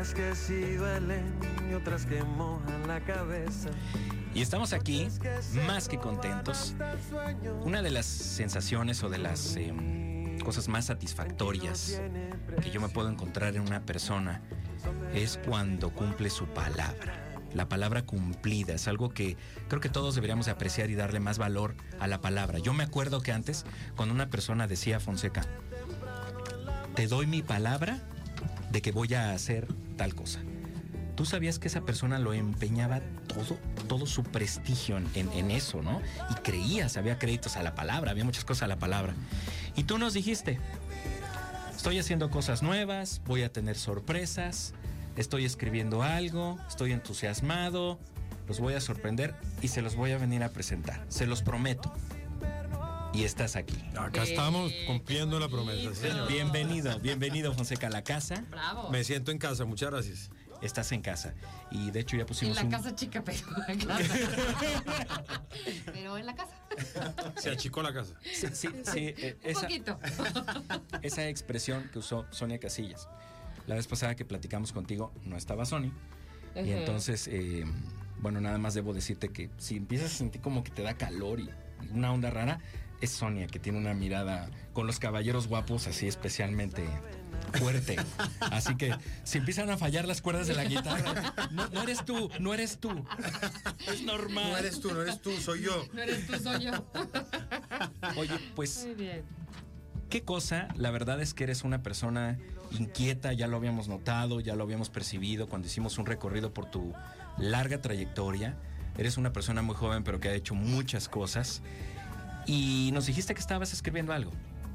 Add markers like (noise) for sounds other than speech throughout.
Que sí duelen y otras que mojan la cabeza. Y estamos aquí más que contentos. Una de las sensaciones o de las em, cosas más satisfactorias que yo me puedo encontrar en una persona es cuando cumple su palabra. La palabra cumplida es algo que creo que todos deberíamos de apreciar y darle más valor a la palabra. Yo me acuerdo que antes, cuando una persona decía a Fonseca, te doy mi palabra de que voy a hacer tal cosa. Tú sabías que esa persona lo empeñaba todo, todo su prestigio en, eso, ¿no? Y creías, había créditos a la palabra, había muchas cosas a la palabra. Y tú nos dijiste, estoy haciendo cosas nuevas, voy a tener sorpresas, estoy escribiendo algo, estoy entusiasmado, los voy a sorprender y se los voy a venir a presentar, se los prometo. Y estás aquí. Acá estamos cumpliendo la promesa, señor. Bienvenido, bienvenido Fonseca a la casa. Bravo. Me siento en casa, muchas gracias. Estás en casa. Y de hecho ya En pusimos la un... casa chica, pero en casa. pero en la casa. Se achicó la casa. Sí, sí, sí, eh, Un esa, poquito. esa expresión que usó Sonia Casillas. La vez pasada que platicamos contigo no estaba Sony. Y Ujú. entonces, eh, bueno, nada más debo decirte que si empiezas a sentir como que te da calor y una onda rara, es Sonia que tiene una mirada con los caballeros guapos así especialmente fuerte. Así que si empiezan a fallar las cuerdas de la guitarra, no, no eres tú, no eres tú. Es normal. No eres tú, no eres tú, soy yo. No eres tú, soy yo. Oye, pues Muy bien. ¿Qué cosa? La verdad es que eres una persona inquieta, ya lo habíamos notado, ya lo habíamos percibido cuando hicimos un recorrido por tu larga trayectoria. Eres una persona muy joven, pero que ha hecho muchas cosas. Y nos dijiste que estabas escribiendo algo.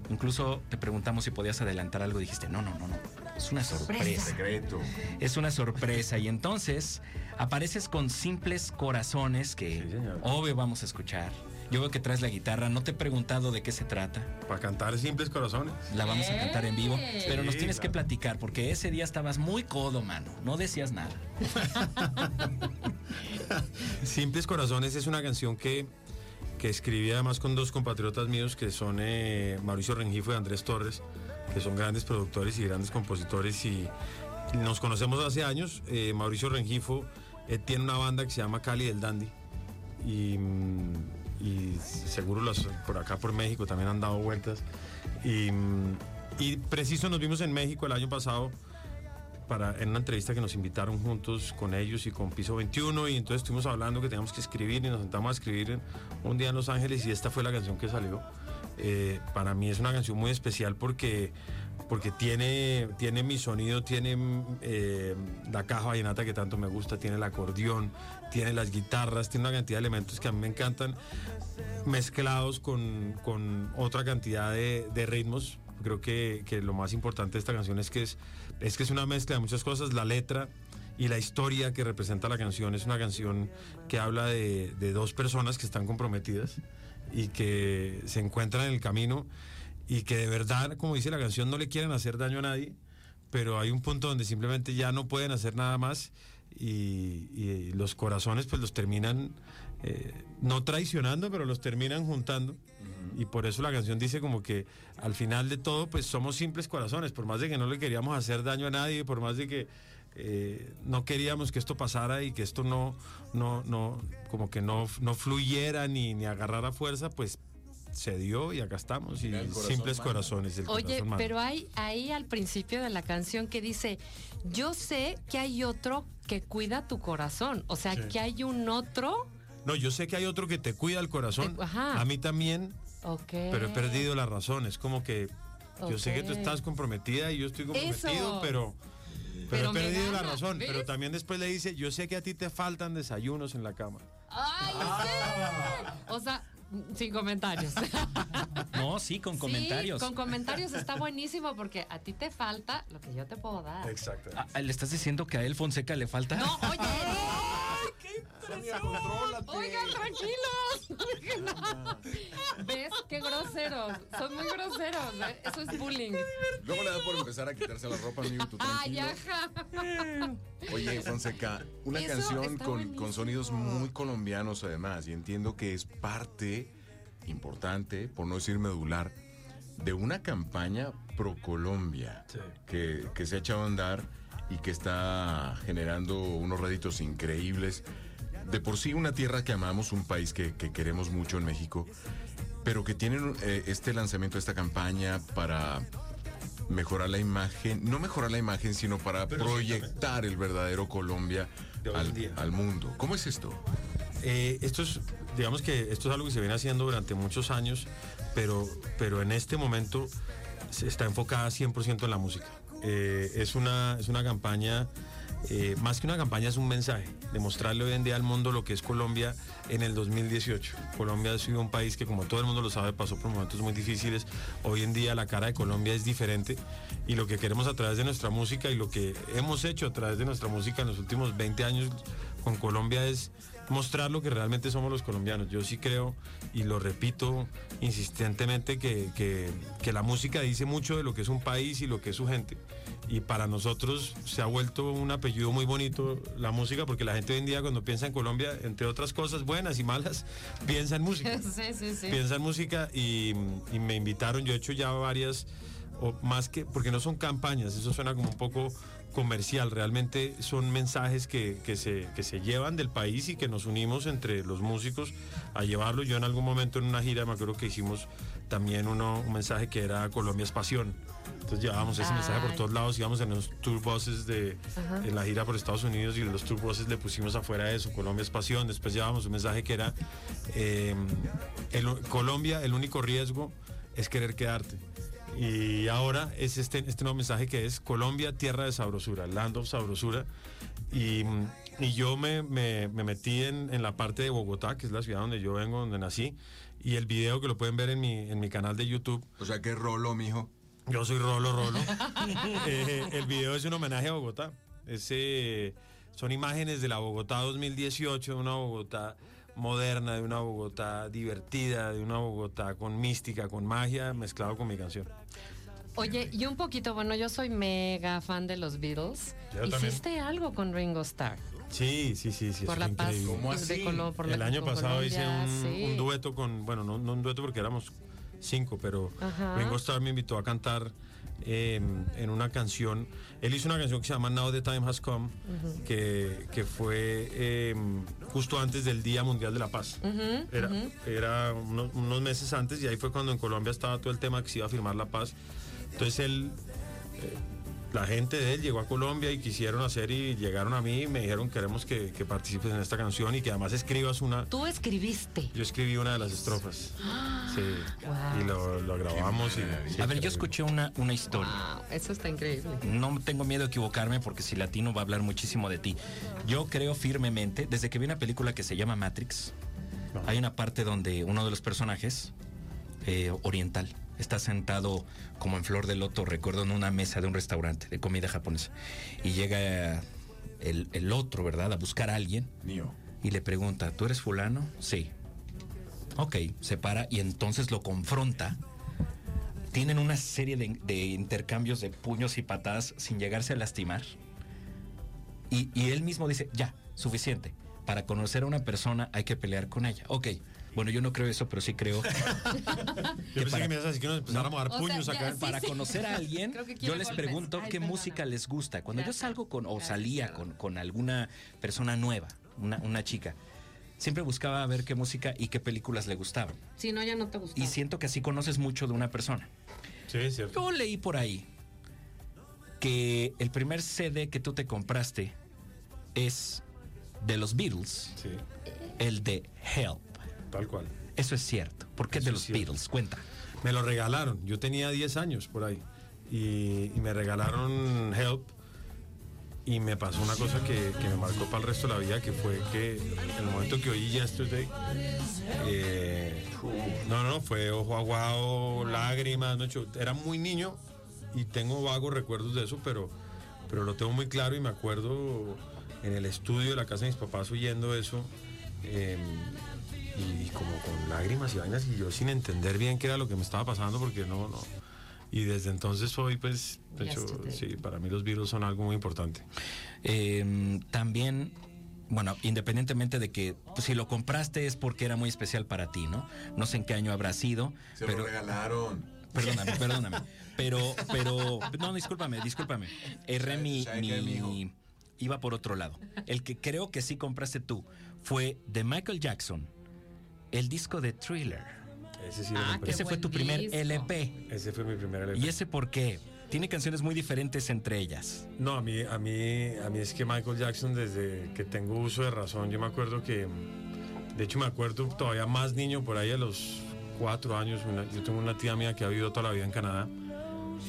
Incluso te preguntamos si podías adelantar algo. Dijiste, no, no, no, no. Es una sorpresa. Secreto. Es una sorpresa. Y entonces apareces con simples corazones que, Sí, obvio, vamos a escuchar. Yo veo que traes la guitarra. No te he preguntado de qué se trata. Para cantar simples corazones. La vamos a cantar en vivo. Pero nos tienes que platicar porque ese día estabas muy codo, mano. No decías nada. (laughs) Simples Corazones es una canción que, que escribí además con dos compatriotas míos que son eh, Mauricio Rengifo y Andrés Torres, que son grandes productores y grandes compositores y nos conocemos hace años. Eh, Mauricio Rengifo eh, tiene una banda que se llama Cali del Dandy y, mm, seguro las, por acá por México también han dado vueltas. Y, mm, y preciso nos vimos en México el año pasado para, en una entrevista que nos invitaron juntos con ellos y con Piso 21 y entonces estuvimos hablando que teníamos que escribir y nos sentamos a escribir un día en Los Ángeles y esta fue la canción que salió. Eh, para mí es una canción muy especial porque, porque tiene, tiene mi sonido, tiene eh, la caja vallenata que tanto me gusta, tiene el acordeón, tiene las guitarras, tiene una cantidad de elementos que a mí me encantan mezclados con, con otra cantidad de, de ritmos. Creo que, que lo más importante de esta canción es que es, es que es una mezcla de muchas cosas. La letra y la historia que representa la canción es una canción que habla de, dos personas que están comprometidas y que se encuentran en el camino y que de verdad, como dice la canción, no le quieren hacer daño a nadie, pero hay un punto donde simplemente ya no pueden hacer nada más y, y los corazones pues los terminan eh, no traicionando, pero los terminan juntando. Y por eso la canción dice como que al final de todo, pues somos simples corazones, por más de que no le queríamos hacer daño a nadie, por más de que eh, no queríamos que esto pasara y que esto no, no, no, como que no, no fluyera ni, ni agarrara fuerza, pues se dio y acá estamos. Y simples corazones. el Oye, corazón pero hay ahí al principio de la canción que dice, yo sé que hay otro que cuida tu corazón. O sea, Sí. que hay un otro. No, yo sé que hay otro que te cuida el corazón. Te- ajá. A mí también, Pero he perdido la razón. Es como que yo sé que tú estás comprometida y yo estoy comprometido, Eso. pero Pero, Pero he perdido la razón. ¿ves? Pero también después le dice, yo sé que a ti te faltan desayunos en la cama. ¡Ay, sí! O sea, sin comentarios. (laughs) No, sí, con Sí, comentarios. con comentarios está buenísimo porque a ti te falta lo que yo te puedo dar. Exacto. Ah, ¿Le estás diciendo que a él Fonseca le falta? No, oye. Contrólate. Oigan, tranquilos. (laughs) ¿Ves? Qué groseros. Son muy groseros. ¿eh? Eso es bullying. Luego le da por empezar a quitarse la ropa, amigo, tú Ay, ajá. Oye, Fonseca, una Eso canción con, con sonidos muy colombianos además, y entiendo que es parte importante, por no decir medular, de una campaña pro Colombia Sí. que, que se ha echado a andar y que está generando unos réditos increíbles. De por sí una tierra que amamos, un país que, que queremos mucho en México, pero que tienen eh, este lanzamiento esta campaña para mejorar la imagen, no mejorar la imagen, sino para Pero proyectar el verdadero Colombia al mundo. ¿Cómo es esto? Eh, esto es, digamos que esto es algo que se viene haciendo durante muchos años, pero, pero en este momento se está enfocada 100% en la música. Eh, es, una, es una campaña, eh, más que una campaña, es un mensaje, demostrarle hoy en día al mundo lo que es Colombia en el 2018. Colombia ha sido un país que, como todo el mundo lo sabe, pasó por momentos muy difíciles. Hoy en día la cara de Colombia es diferente y lo que queremos a través de nuestra música y lo que hemos hecho a través de nuestra música en los últimos 20 años con Colombia es mostrar lo que realmente somos los colombianos. Yo sí creo y lo repito insistentemente que, que- que la música dice mucho de lo que es un país y lo que es su gente. Y para nosotros se ha vuelto un apellido muy bonito la música porque la gente hoy en día cuando piensa en Colombia, entre otras cosas buenas y malas, (laughs) piensa en música (laughs) Sí, sí, sí. piensa en música y, y me invitaron, yo he hecho ya varias, o más que, porque no son campañas, eso suena como un poco comercial, realmente son mensajes que, que se, que se llevan del país y que nos unimos entre los músicos a llevarlo. Yo en algún momento en una gira me acuerdo que hicimos también uno, un mensaje que era Colombia es pasión. Entonces llevábamos ese mensaje por todos lados, íbamos en los tour buses de, en la gira por Estados Unidos y en los tour buses le pusimos afuera eso, Colombia es pasión. Después llevábamos un mensaje que era eh, el- Colombia, el único riesgo es querer quedarte. Y ahora es este, este nuevo mensaje que es Colombia, tierra de sabrosura, land of sabrosura. Y, y yo me, me- me metí en, en la parte de Bogotá, que es la ciudad donde yo vengo, donde nací. Y el video que lo pueden ver en mi, en mi canal de YouTube, O sea, ¿qué rolo, mijo? yo soy Rolo Rolo. (laughs) Eh, el video es un homenaje a Bogotá. Es, eh, son imágenes de la Bogotá 2018, de una Bogotá moderna, de una Bogotá divertida, de una Bogotá con mística, con magia, mezclado con mi canción. Oye, y un poquito, bueno, yo soy mega fan de los Beatles. Yo también. Hiciste algo con Ringo Starr. Sí, sí, sí, sí. por la paz increíble. ¿Cómo de así? Colo- por la- El año pasado hice un, sí. un dueto con, bueno, no, no un dueto porque éramos cinco, pero Ajá. Ringo Starr me invitó a cantar eh, en una canción. Él hizo una canción que se llama Now the Time Has Come, que, que fue eh, justo antes del Día Mundial de la Paz. era era unos, unos meses antes y ahí fue cuando en Colombia estaba todo el tema que se iba a firmar la paz. Entonces él la gente de él llegó a Colombia y quisieron hacer y llegaron a mí y me dijeron queremos que, que participes en esta canción y que además escribas una... Tú escribiste. Yo escribí una de las estrofas. Sí. Wow. Y lo, lo grabamos y... sí, A ver, yo escuché una, una historia. Wow, eso está increíble. No tengo miedo de equivocarme porque si latino va a hablar muchísimo de ti. Yo creo firmemente, desde que vi una película que se llama Matrix, hay una parte donde uno de los personajes, eh, oriental, está sentado como en flor de loto, recuerdo, en una mesa de un restaurante de comida japonesa. Y llega el, el otro, ¿verdad?, a buscar a alguien Mío. y le pregunta, ¿tú eres fulano? Sí. Ok, se para y entonces lo confronta. Tienen una serie de, de intercambios de puños y patadas sin llegarse a lastimar. Y, y él mismo dice, ya, suficiente. Para conocer a una persona hay que pelear con ella. Ok, bueno, yo no creo eso, pero sí creo. (laughs) Yo pensé para- que me ibas a decir que nos empezáramos a dar O sea, puños ya, acá. sí, para conocer a alguien, (laughs) yo les golpes. pregunto Ay, qué perdona. música les gusta. Cuando Gracias. yo salgo con, o salía con, con alguna persona nueva, una, una chica, siempre buscaba ver qué música y qué películas le gustaban. Si no, ya no te gustó. Y siento que así conoces mucho de una persona. Sí, es cierto. Yo leí por ahí que el primer CD que tú te compraste es de los Beatles, Sí, el de Help. Tal cual. Eso es cierto. ¿Por qué Eso de es los cierto. Beatles? Cuenta. Me lo regalaron. Yo tenía 10 años por ahí. Y, y me regalaron Help. Y me pasó una cosa que, que me marcó para el resto de la vida, que fue que el momento que oí Yesterday, eh, no, no, fue ojo aguado, lágrimas, no, yo era muy niño y tengo vagos recuerdos de eso, pero, pero lo tengo muy claro y me acuerdo en el estudio de la casa de mis papás oyendo eso. eh, y como con lágrimas y vainas y yo sin entender bien qué era lo que me estaba pasando porque no, no. Y desde entonces hoy pues, de hecho, sí, para mí los virus son algo muy importante. Eh, también, bueno, independientemente de que pues, si lo compraste es porque era muy especial para ti, ¿no? No sé en qué año habrá sido, Se pero lo regalaron. perdóname, perdóname. Pero, pero, no, discúlpame, discúlpame. Erré mi, ¿Sabe qué, mi- mijo? iba por otro lado. El que creo que sí compraste tú fue de Michael Jackson, el disco de Thriller. Ese sí Ah, Ese fue tu primer. LP. Ese fue mi primer LP. ¿Y ese por qué? Tiene canciones muy diferentes entre ellas. No, a mí, a mí, a mí es que Michael Jackson desde que tengo uso de razón, yo me acuerdo que, de hecho me acuerdo todavía más niño, por ahí a los cuatro años, una- yo tengo una tía mía que ha vivido toda la vida en Canadá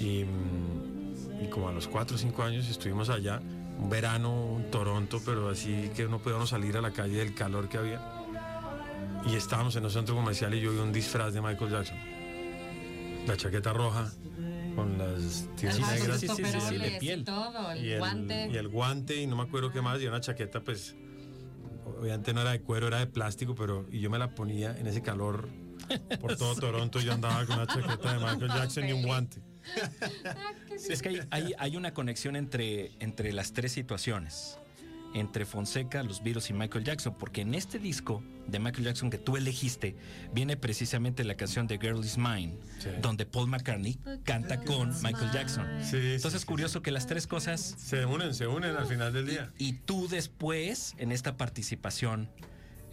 y, mm, y como a los cuatro o cinco años estuvimos allá, un verano en Toronto, pero así que no podíamos salir a la calle del calor que había. Y estábamos en un centro comercial y yo vi un disfraz de Michael Jackson. La chaqueta roja con las tiras negras. sí, sí, sí, de piel. y todo, el, y el, guante. y el guante y no me acuerdo qué más y una chaqueta pues obviamente no era de cuero era de plástico pero y yo me la ponía en ese calor por todo (laughs) Toronto yo andaba con una chaqueta de Michael Jackson y un guante (laughs) Es que hay, hay- hay una conexión entre, entre las tres situaciones. Entre Fonseca, los Beatles y Michael Jackson, porque en este disco de Michael Jackson que tú elegiste, viene precisamente la canción de Girl Is Mine, Sí. donde Paul McCartney canta con Michael Jackson. Sí, sí, Entonces es sí, curioso que las tres cosas se unen se unen al final del día y tú después en esta participación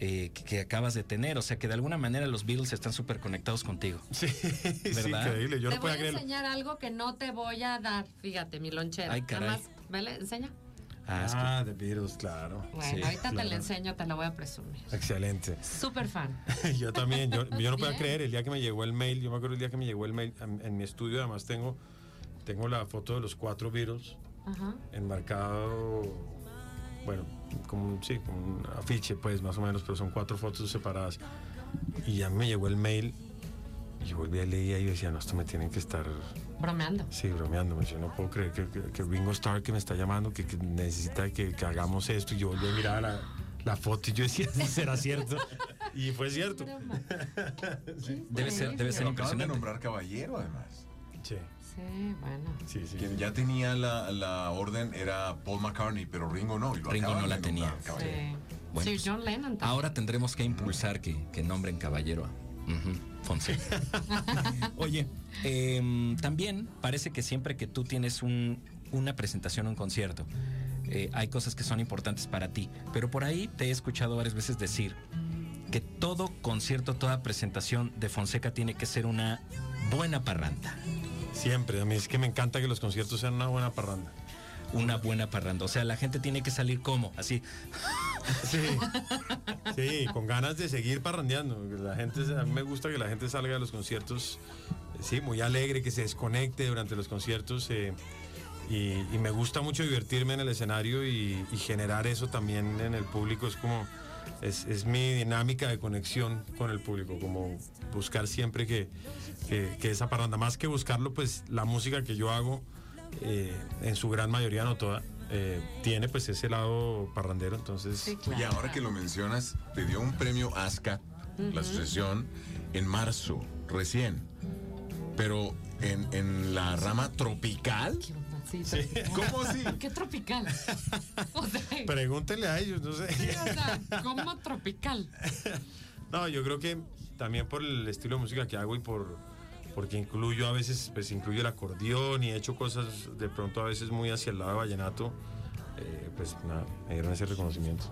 eh, que, que acabas de tener, o sea que de alguna manera los Beatles están súper conectados contigo. (laughs) sí, sí ¿Verdad? increíble yo te no voy a creerlo enseñar algo que no te voy a dar. Fíjate, mi lonchera. Ay, caray. Nada más, vele, enseña. Ah, ah The Beatles claro Bueno, Sí, ahorita te la enseño, te la voy a presumir. excelente Súper fan. (laughs) yo también yo, yo no podía Bien. creer el día que me llegó el mail yo me acuerdo el día que me llegó el mail en, en mi estudio además tengo tengo la foto de los cuatro Beatles Ajá. enmarcado, bueno, como, un- sí, como un afiche, pues más o menos, pero son cuatro fotos separadas. Y ya me llegó el mail y yo volví a leer y yo decía, no, esto me tienen que estar, Bromeando. sí, bromeándome. Yo no puedo creer que, que- que Ringo Starr que me está llamando, que, que necesita que, que hagamos esto. Y yo volví a mirar la, la foto y yo decía, ¿será cierto? (laughs) Y fue cierto. Broma. (laughs) Debe ser, debe ser Lo acaban de impresionante. nombrar caballero, además. Sí, Sí, bueno. sí, sí. Quien ya tenía la, la orden era Paul McCartney, pero Ringo no. y lo Ringo no la tenía. Sí. Bueno, Sir John Lennon también. Ahora tendremos que impulsar que, que nombren caballero a Fonseca. (laughs) Oye, em, también parece que siempre que tú tienes un- una presentación, un concierto, eh, hay cosas que son importantes para ti. Pero por ahí te he escuchado varias veces decir que todo concierto, toda presentación de Fonseca tiene que ser una buena parranda. Siempre, a mí es que me encanta que los conciertos sean una buena parranda. Una buena parranda. O sea, la gente tiene que salir como, así. Sí, sí, con ganas de seguir parrandeando. La gente, a mí me gusta que la gente salga de los conciertos, sí, muy alegre, que se desconecte durante los conciertos. eh, y, me gusta mucho divertirme en el escenario y, generar eso también en el público. Es como, es, es mi dinámica de conexión con el público, como buscar siempre que, que- que esa parranda, más que buscarlo, pues la música que yo hago, eh, en su gran mayoría, no toda, eh, tiene pues ese lado parrandero. Entonces, Sí, Oye, claro. ahora que lo mencionas, te dio un premio ASCA, la asociación, en marzo, recién. Pero en, en la rama tropical. Qué onda, sí, tropical. ¿Cómo así? ¿Qué tropical? (laughs) O sea, sí, Pregúntenle a ellos, no sé. o sea, ¿cómo tropical? (laughs) No, yo creo que también por el estilo de música que hago y por porque incluyo a veces, pues incluyo el acordeón y he hecho cosas de pronto a veces muy hacia el lado de vallenato, eh, pues nada, me dieron ese reconocimiento.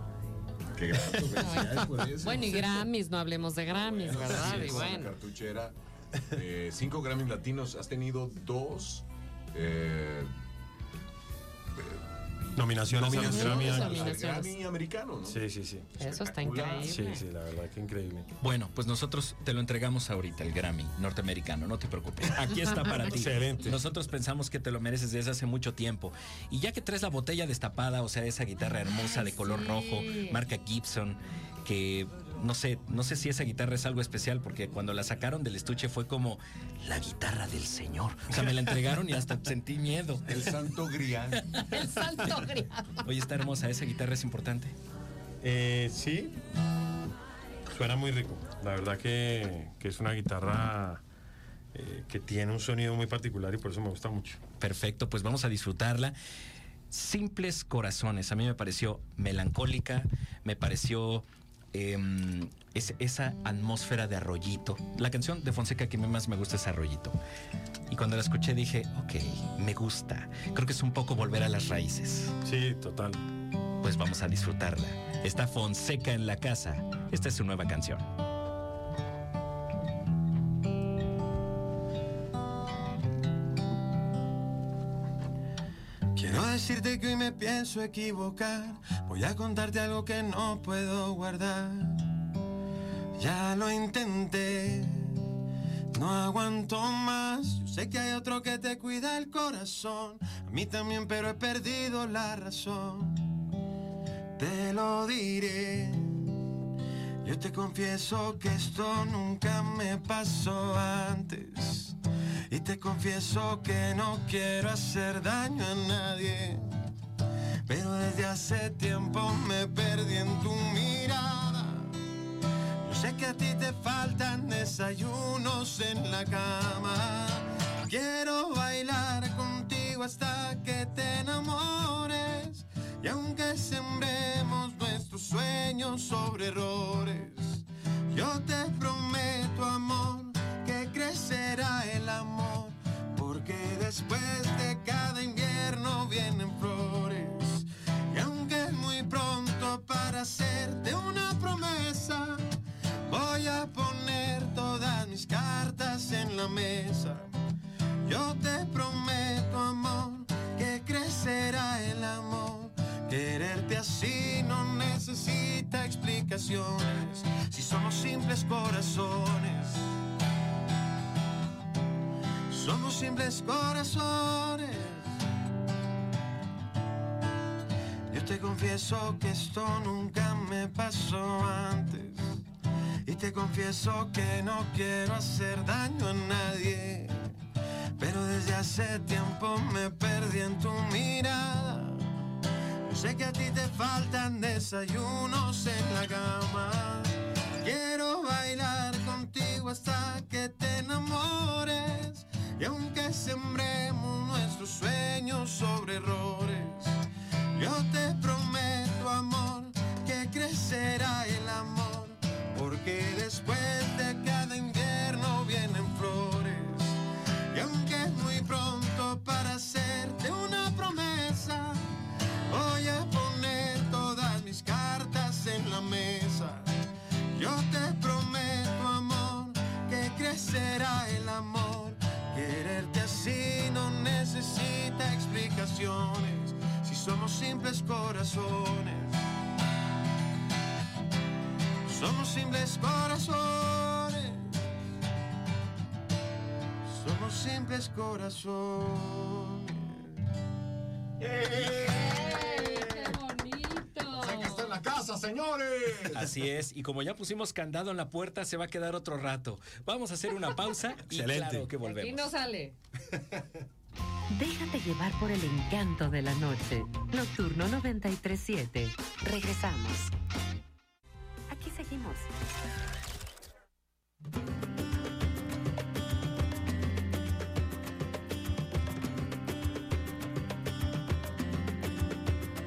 Qué grato, (laughs) por eso. (laughs) Bueno, y Grammys, no hablemos de Grammys, ¿verdad? Sí, Y bueno. cartuchera. eh, cinco Grammys latinos. Has tenido dos. eh, eh, Nominaciones a los Nominaciones, Grammy. nominaciones. Nominaciones. Grammy americano, ¿no? Sí, sí, sí. Eso está increíble. Sí, sí, la verdad que increíble. Bueno, pues nosotros te lo entregamos ahorita, el Grammy norteamericano, no te preocupes. Aquí está para (laughs) ti. Excelente. Nosotros pensamos que te lo mereces desde hace mucho tiempo. Y ya que traes la botella destapada, o sea, esa guitarra hermosa de color sí. rojo, marca Gibson, que no sé, no sé si esa guitarra es algo especial, porque cuando la sacaron del estuche fue como la guitarra del señor. O sea, me la entregaron y hasta sentí miedo. El santo grial. (laughs) El salto grial. Oye, está hermosa, esa guitarra es importante. Eh, sí, suena muy rico. La verdad que, que es una guitarra eh, que tiene un sonido muy particular y por eso me gusta mucho. Perfecto, pues vamos a disfrutarla. Simples corazones. A mí me pareció melancólica, me pareció em, es- esa atmósfera de arroyito. La canción de Fonseca que más me gusta es arroyito. Y cuando la escuché dije, ok, me gusta. Creo que es un poco volver a las raíces. Sí, total. Pues vamos a disfrutarla. Está Fonseca en la casa. Esta es su nueva canción. Decirte que hoy me pienso equivocar. Voy a contarte algo que no puedo guardar. Ya lo intenté, no aguanto más. Yo sé que hay otro que te cuida el corazón. A mí también, pero he perdido la razón. Te lo diré. Yo te confieso que esto nunca me pasó antes. Y te confieso que no quiero hacer daño a nadie. Pero desde hace tiempo me perdí en tu mirada. Yo sé que a ti te faltan desayunos en la cama. Quiero bailar contigo hasta que te enamores. Y aunque sembremos nuestros sueños sobre errores, yo te prometo, amor, que crecerá el amor. Porque después de cada invierno vienen flores. Y aunque es muy pronto para hacerte una promesa, voy a poner todas mis cartas en la mesa. Yo te prometo, simples corazones. Yo te confieso que esto nunca me pasó antes. Y te confieso que no quiero hacer daño a nadie. Pero desde hace tiempo me perdí en tu mirada. Yo sé que a ti te faltan desayunos en la cama. Quiero bailar contigo hasta que te enamores. Y aunque sembremos nuestros sueños sobre errores, yo te prometo, amor, que crecerá el amor. Porque después de Somos simples corazones. Somos simples corazones. ¡Qué bonito! ¡Sé que está en la casa, señores! Así es, y como ya pusimos candado en la puerta, se va a quedar otro rato. Vamos a hacer una pausa y Excelente. claro que Aquí volvemos. no sale. Déjate llevar por el encanto de la noche. Nocturno 937. Regresamos. Aquí seguimos.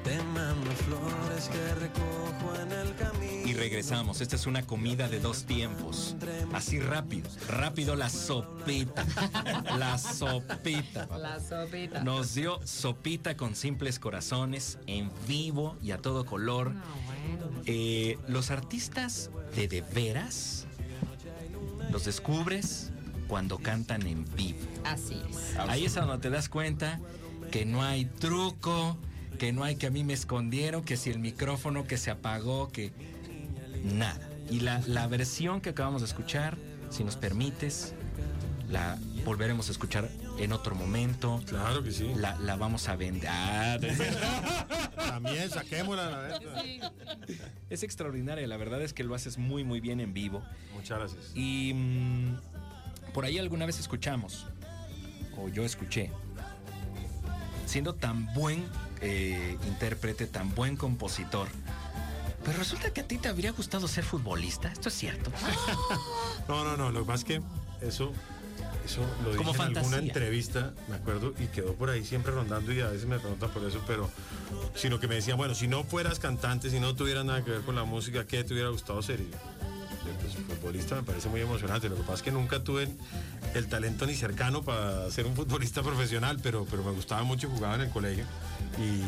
Te mando flores que recojo en el camino. Y regresamos. Esta es una comida de dos tiempos. Así rápido. Rápido la sopita. (laughs) La sopita. La sopita. Nos dio sopita con simples corazones en vivo y a todo color. No. Eh, los artistas de de veras los descubres cuando cantan en vivo. Así es. Ahí es donde te das cuenta que no hay truco, que no hay, que a mí me escondieron, que si el micrófono que se apagó, que nada. Y la, la versión que acabamos de escuchar, si nos permites, la volveremos a escuchar en otro momento. Claro que sí. La, la vamos a vender. También (laughs) saquémosla. la es extraordinaria, la verdad es que lo haces muy muy bien en vivo. Muchas gracias. Y mm, por ahí alguna vez escuchamos, o yo escuché, siendo tan buen eh, intérprete, tan buen compositor, pero resulta que a ti te habría gustado ser futbolista. ¿Esto es cierto? (laughs) No, no, no. Lo que pasa es que eso, eso lo dije Como en alguna fantasía. entrevista, me acuerdo, y quedó por ahí siempre rondando y a veces me preguntan por eso, pero sino que me decían, bueno, si no fueras cantante, si no tuvieras nada que ver con la música, ¿qué te hubiera gustado ser? Y yo, pues futbolista me parece muy emocionante. Lo que pasa es que nunca tuve el talento ni cercano para ser un futbolista profesional, pero, pero me gustaba mucho, jugaba en el colegio y,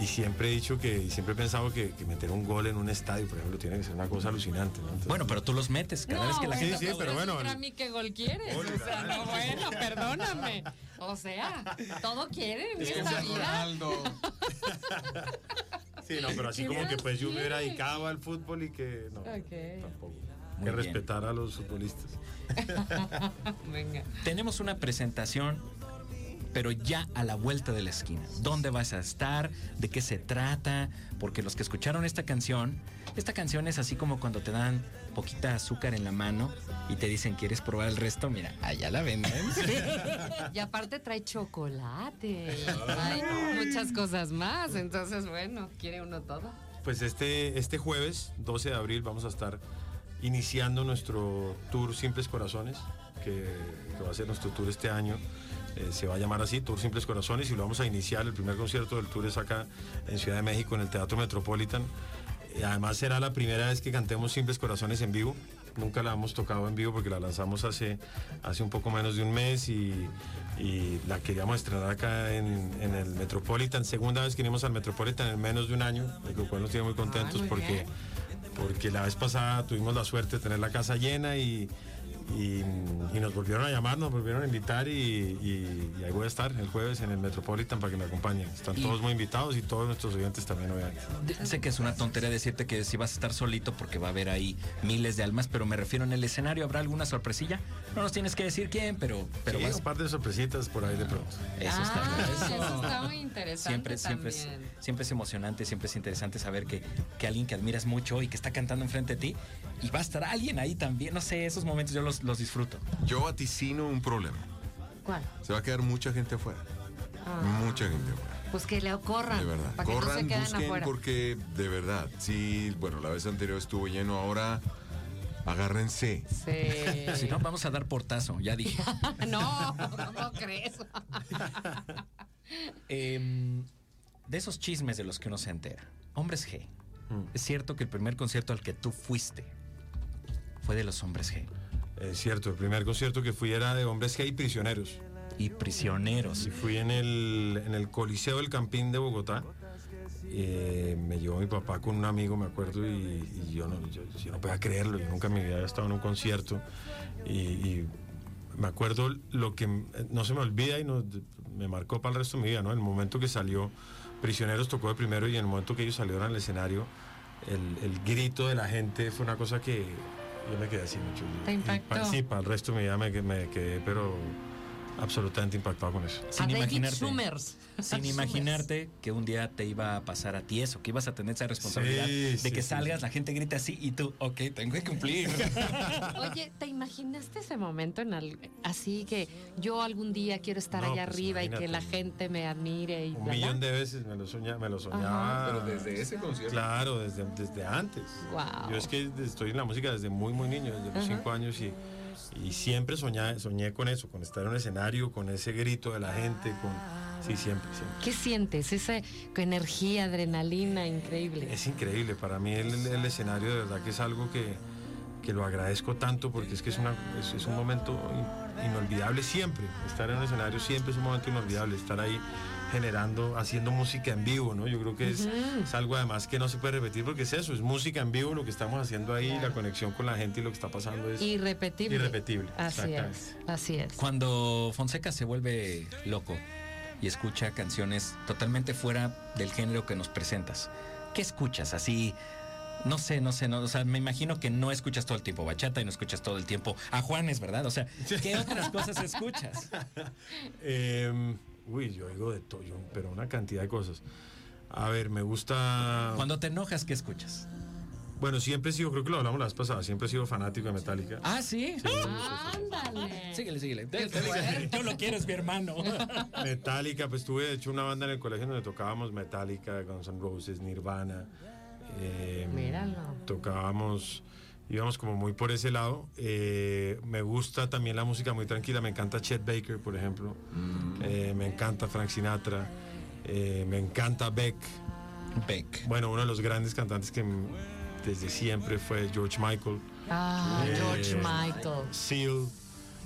y siempre he dicho que, y siempre he pensado que, que meter un gol en un estadio, por ejemplo, tiene que ser una cosa alucinante. ¿no? Entonces, Bueno, pero tú los metes cada vez que la Sí, gente... sí, pero bueno, el- mí, ¿qué gol quieres? Gol, O sea, no, bueno, perdóname. O sea, todo quieren en esta vida. Sí, no, pero así como que pues yo me hubiera dedicado al fútbol y que no, Ok. tampoco. Muy que bien. respetar a los futbolistas. (laughs) Venga. Tenemos una presentación, pero ya a la vuelta de la esquina. ¿Dónde vas a estar? ¿De qué se trata? Porque los que escucharon esta canción, esta canción es así como cuando te dan poquita azúcar en la mano y te dicen, ¿quieres probar el resto? Mira, allá la venden. (laughs) Y aparte trae chocolate, trae muchas cosas más. Entonces, bueno, quiere uno todo. Pues este, este jueves, 12 de abril, vamos a estar iniciando nuestro tour Simples Corazones, que, que va a ser nuestro tour este año. Eh, se va a llamar así, Tour Simples Corazones, y lo vamos a iniciar. El primer concierto del tour es acá en Ciudad de México, en el Teatro Metropolitan. Eh, además será la primera vez que cantemos Simples Corazones en vivo. Nunca la hemos tocado en vivo porque la lanzamos hace, hace un poco menos de un mes y, y la queríamos estrenar acá en, en el Metropolitan. Segunda vez que venimos al Metropolitan en menos de un año, lo cual nos tiene muy contentos Ay, muy porque bien. porque la vez pasada tuvimos la suerte de tener la casa llena y, y- y nos volvieron a llamar, nos volvieron a invitar y, y- y ahí voy a estar el jueves en el Metropolitan para que me acompañen. Están Y- todos muy invitados y todos nuestros oyentes también, obviamente. sé que es una tontería decirte que si vas a estar solito porque va a haber ahí miles de almas, pero me refiero en el escenario, ¿habrá alguna sorpresilla? No nos tienes que decir quién, pero, pero Sí, vas- un par de sorpresitas por ahí de pronto. Eso está Ah, eso- eso está muy interesante Siempre, siempre, es, siempre es emocionante, siempre es interesante saber que, que alguien que admiras mucho y que está cantando enfrente de ti y va a estar alguien ahí también. No sé, esos momentos yo los, los disfruto. Yo vaticino un problema. ¿Cuál? Se va a quedar mucha gente afuera. Ah, Mucha gente afuera. Pues que le corran. De verdad. Para que no se Corran, queden busquen afuera. porque de verdad, sí, bueno, la vez anterior estuvo lleno, ahora agárrense. Sí. (laughs) Si no, vamos a dar portazo, ya dije. (laughs) no, ¿cómo crees? (laughs) Em, de esos chismes de los que uno se entera. Hombres G. Es cierto que el primer concierto al que tú fuiste fue de los Hombres G. Es cierto, el primer concierto que fui era de Hombres G y Prisioneros. Y prisioneros. Y fui en el, en el Coliseo del Campín de Bogotá. Eh, me llevó mi papá con un amigo, me acuerdo, y, y yo, no, yo, yo no podía creerlo. Yo nunca en mi vida había estado en un concierto. Y, y me acuerdo lo que m- no se me olvida y no- me marcó para el resto de mi vida, ¿no? El momento que salió Prisioneros tocó de primero y en el momento que ellos salieron al escenario, el, el grito de la gente fue una cosa que yo me quedé así mucho. ¿Te impactó? pa- sí, para el resto me, que- me quedé, pero absolutamente impactado con eso. A Sin David imaginarte. Sin (laughs) imaginarte que un día te iba a pasar a ti eso, que ibas a tener esa responsabilidad Sí, de sí, que sí, salgas, sí. la gente grita así y tú, ok, tengo que cumplir. (laughs) Oye, ¿te imaginaste ese momento en al- así que yo algún día quiero estar No, allá pues, arriba y que la gente me admire y Un bla, bla? millón de veces me lo, soña- me lo soñaba. ese concierto. Claro, desde, desde antes. Guau. Yo es que estoy en la música desde muy, muy niño, desde los cinco años y, y siempre soñé, soñé con eso, con estar en un escenario, con ese grito de la gente, con... Sí, siempre, siempre. ¿Qué sientes? Esa energía, adrenalina increíble. Es increíble, para mí el, el escenario de verdad que es algo que, que lo agradezco tanto porque es que es, una, es, es un momento inolvidable siempre. Estar en un escenario siempre es un momento inolvidable, estar ahí generando, haciendo música en vivo, ¿no? Yo creo que es, es algo además que no se puede repetir porque es eso, es música en vivo lo que estamos haciendo ahí, la conexión con la gente y lo que está pasando es Irrepetible. irrepetible. Así es, así es. Cuando Fonseca se vuelve loco, y escucha canciones totalmente fuera del género que nos presentas. ¿Qué escuchas? Así, no sé, no sé, no, o sea, me imagino que no escuchas todo el tiempo bachata y no escuchas todo el tiempo a Juanes, ¿verdad? O sea, ¿qué otras cosas escuchas? (laughs) Em, uy, yo oigo de todo, pero una cantidad de cosas. A ver, me gusta. Cuando te enojas, ¿qué escuchas? Bueno, siempre he sido, creo que lo hablamos la vez pasada, siempre he sido fanático de Metallica. Ah, sí. Ándale. Síguele, síguele. Yo lo quiero, es mi hermano. (laughs) Metallica, pues tuve de hecho una banda en el colegio donde tocábamos Metallica, Guns N' Roses, Nirvana. Eh, Míralo. Tocábamos, íbamos como muy por ese lado. Eh, me gusta también la música muy tranquila, me encanta Chet Baker, por ejemplo. Eh, me encanta Frank Sinatra. eh, me encanta Beck. Beck. Bueno, uno de los grandes cantantes que desde siempre fue George Michael. Ah, Eh, George Michael. Seal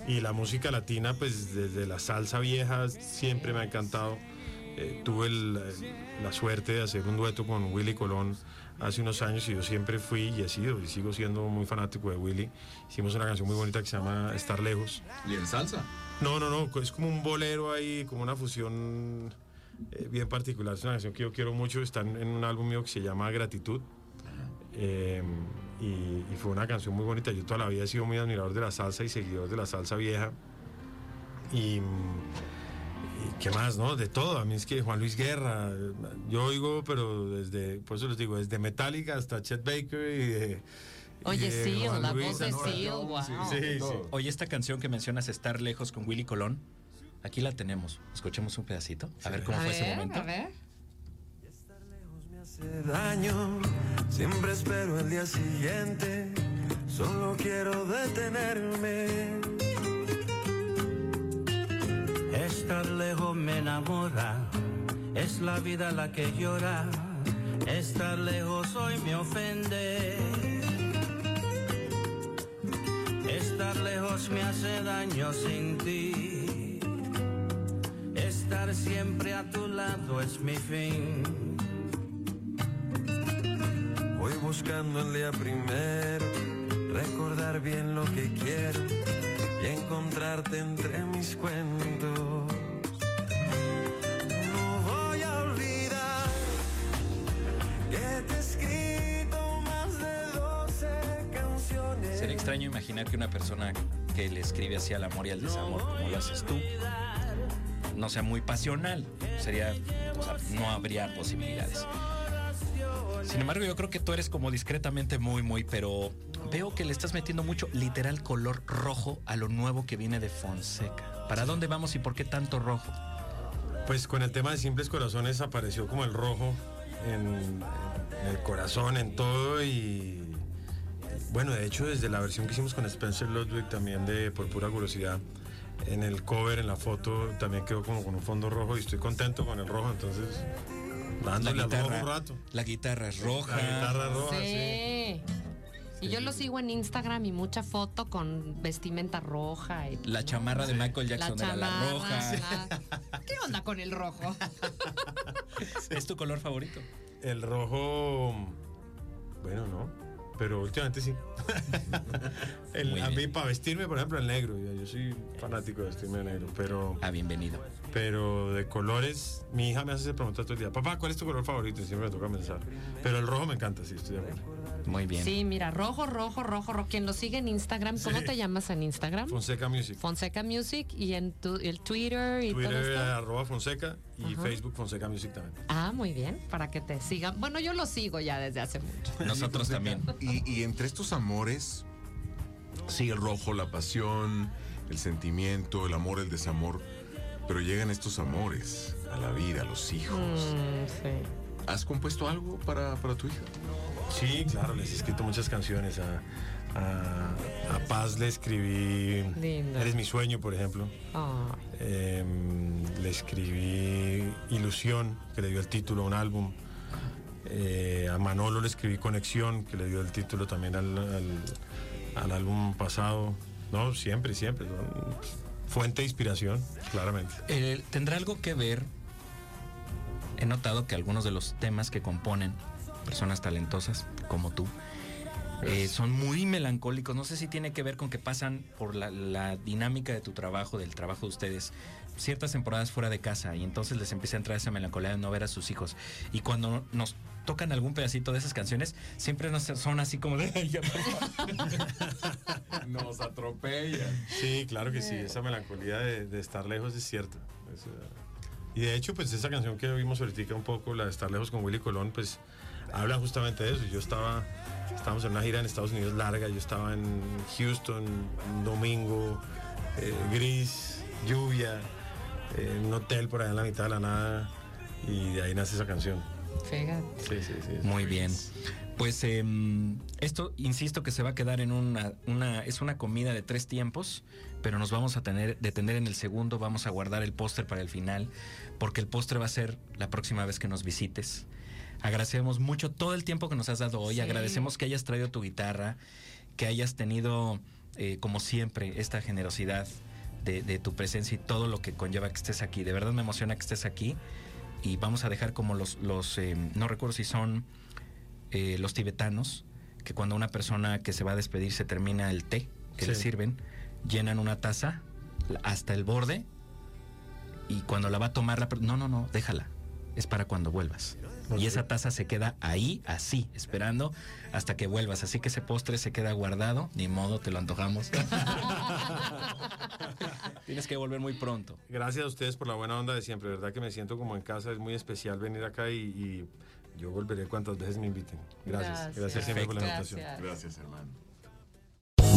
y la música latina, pues desde la salsa vieja siempre me ha encantado. Eh, tuve el- la suerte de hacer un dueto con Willy Colón hace unos años y yo siempre fui y he sido y sigo siendo muy fanático de Willy. Hicimos una canción muy bonita que se llama Estar Lejos. ¿Y en salsa? No, no, no, es como un bolero ahí, como una fusión eh, bien particular. Es una canción que yo quiero mucho, está en, un álbum mío que se llama Gratitud. Eh, y, y fue una canción muy bonita. Yo toda la vida he sido muy admirador de la salsa y seguidor de la salsa vieja. Y qué más, ¿no? De todo. A mí es que Juan Luis Guerra, yo oigo, pero desde, por eso les digo, desde Metallica hasta Chet Baker y de. y Oye, de sí, Juan la Luis voz de Seal, wow. Sí, sí. Oye, esta canción que mencionas, Estar Lejos con Willy Colón, aquí la tenemos. Escuchemos un pedacito. A ver cómo A fue ese ver, momento. a ver. me hace daño. Siempre espero el día siguiente. Solo quiero detenerme. Estar lejos me enamora, es la vida la que llora. Estar lejos hoy me ofende. Estar lejos me hace daño sin ti. Estar siempre a tu lado es mi fin. Voy buscando el día primero. Recordar bien lo que quiero. Y encontrarte entre mis cuentos. Sería extraño imaginar que una persona que le escribe así al amor y al desamor, como lo haces tú, no sea muy pasional. Sería, o sea, no habría posibilidades. Sin embargo, yo creo que tú eres como discretamente muy, muy, pero veo que le estás metiendo mucho literal color rojo a lo nuevo que viene de Fonseca. ¿Para dónde vamos y por qué tanto rojo? Pues con el tema de Simples Corazones apareció como el rojo en, en el corazón, en todo y bueno, de hecho desde la versión que hicimos con Spencer Ludwig también de Por Pura Curiosidad, en el cover, en la foto, también quedó como con un fondo rojo y estoy contento con el rojo, entonces La dándole rojo guitarra, un rato. la guitarra es roja. La guitarra roja, sí. Sí. Y yo lo sigo en Instagram y mucha foto con vestimenta roja. Y, La chamarra de Michael Jackson era la roja. la- (laughs) ¿Qué onda con el rojo? ¿Es tu color favorito? El rojo, bueno, no, pero últimamente sí. El- a mí para vestirme, por ejemplo, el negro, yo, yo soy fanático de vestirme de negro, pero... Ah, bienvenido. Pero de colores, mi hija me hace esa pregunta todo el día. Papá, ¿cuál es tu color favorito? Y siempre me toca pensar. Pero el rojo me encanta, sí, estoy de acuerdo. Muy bien. Sí, mira, rojo, rojo, rojo, rojo. Quien lo sigue en Instagram, ¿cómo Sí. te llamas en Instagram? Fonseca Music. Fonseca Music y en tu- el Twitter y todo Twitter esto. arroba Fonseca y Facebook Fonseca Music también. Ah, muy bien, para que te sigan. Bueno, yo lo sigo ya desde hace mucho. (laughs) Nosotros también. Y, y entre estos amores, sí, el rojo, la pasión, el sentimiento, el amor, el desamor, pero llegan estos amores a la vida, a los hijos. Mm, sí. ¿Has compuesto algo para, para tu hija? Sí, claro, les he escrito muchas canciones. A, a- a Paz le escribí. Eres mi sueño, por ejemplo. Ay. Em, le escribí Ilusión, que le dio el título a un álbum. Eh, a Manolo le escribí Conexión, que le dio el título también al, al- al álbum pasado. No, siempre, siempre. Fuente de inspiración, claramente. Eh, ¿Tendrá algo que ver? He notado que algunos de los temas que componen personas talentosas como tú Eh, son muy melancólicos. No sé si tiene que ver con que pasan por la, la dinámica de tu trabajo, del trabajo de ustedes, ciertas temporadas fuera de casa y entonces les empieza a entrar esa melancolía de no ver a sus hijos. Y cuando nos tocan algún pedacito de esas canciones, siempre nos son así como de... (laughs) Nos atropellan. Sí, claro que sí, esa melancolía de, de estar lejos es cierta. Es, eh, y de hecho, pues esa canción que oímos ahorita un poco, la de Estar lejos con Willy Colón, pues habla justamente de eso. Yo estaba, estábamos en una gira en Estados Unidos larga, yo estaba en Houston, domingo, eh, gris, lluvia, eh, en un hotel por allá en la mitad de la nada, y de ahí nace esa canción. Fíjate. Sí, sí, sí. Muy bien. Pues em, esto, insisto que se va a quedar en una, una, es una comida de tres tiempos, pero nos vamos a tener, detener en el segundo, vamos a guardar el póster para el final, porque el póster va a ser la próxima vez que nos visites. Agradecemos mucho todo el tiempo que nos has dado hoy, Sí. agradecemos que hayas traído tu guitarra, que hayas tenido, eh, como siempre, esta generosidad de, de tu presencia y todo lo que conlleva que estés aquí. De verdad me emociona que estés aquí y vamos a dejar como los, los eh, no recuerdo si son eh, los tibetanos, que cuando una persona que se va a despedir se termina el té que le Sí. sirven, llenan una taza hasta el borde y cuando la va a tomar la no, no, no, déjala. Es para cuando vuelvas. Y esa taza se queda ahí, así, esperando hasta que vuelvas. Así que ese postre se queda guardado, ni modo, te lo antojamos. (laughs) Tienes que volver muy pronto. Gracias a ustedes por la buena onda de siempre, verdad que me siento como en casa, es muy especial venir acá y, y yo volveré cuantas veces me inviten. Gracias, gracias, Gracias. siempre por la Gracias. invitación. Gracias, hermano.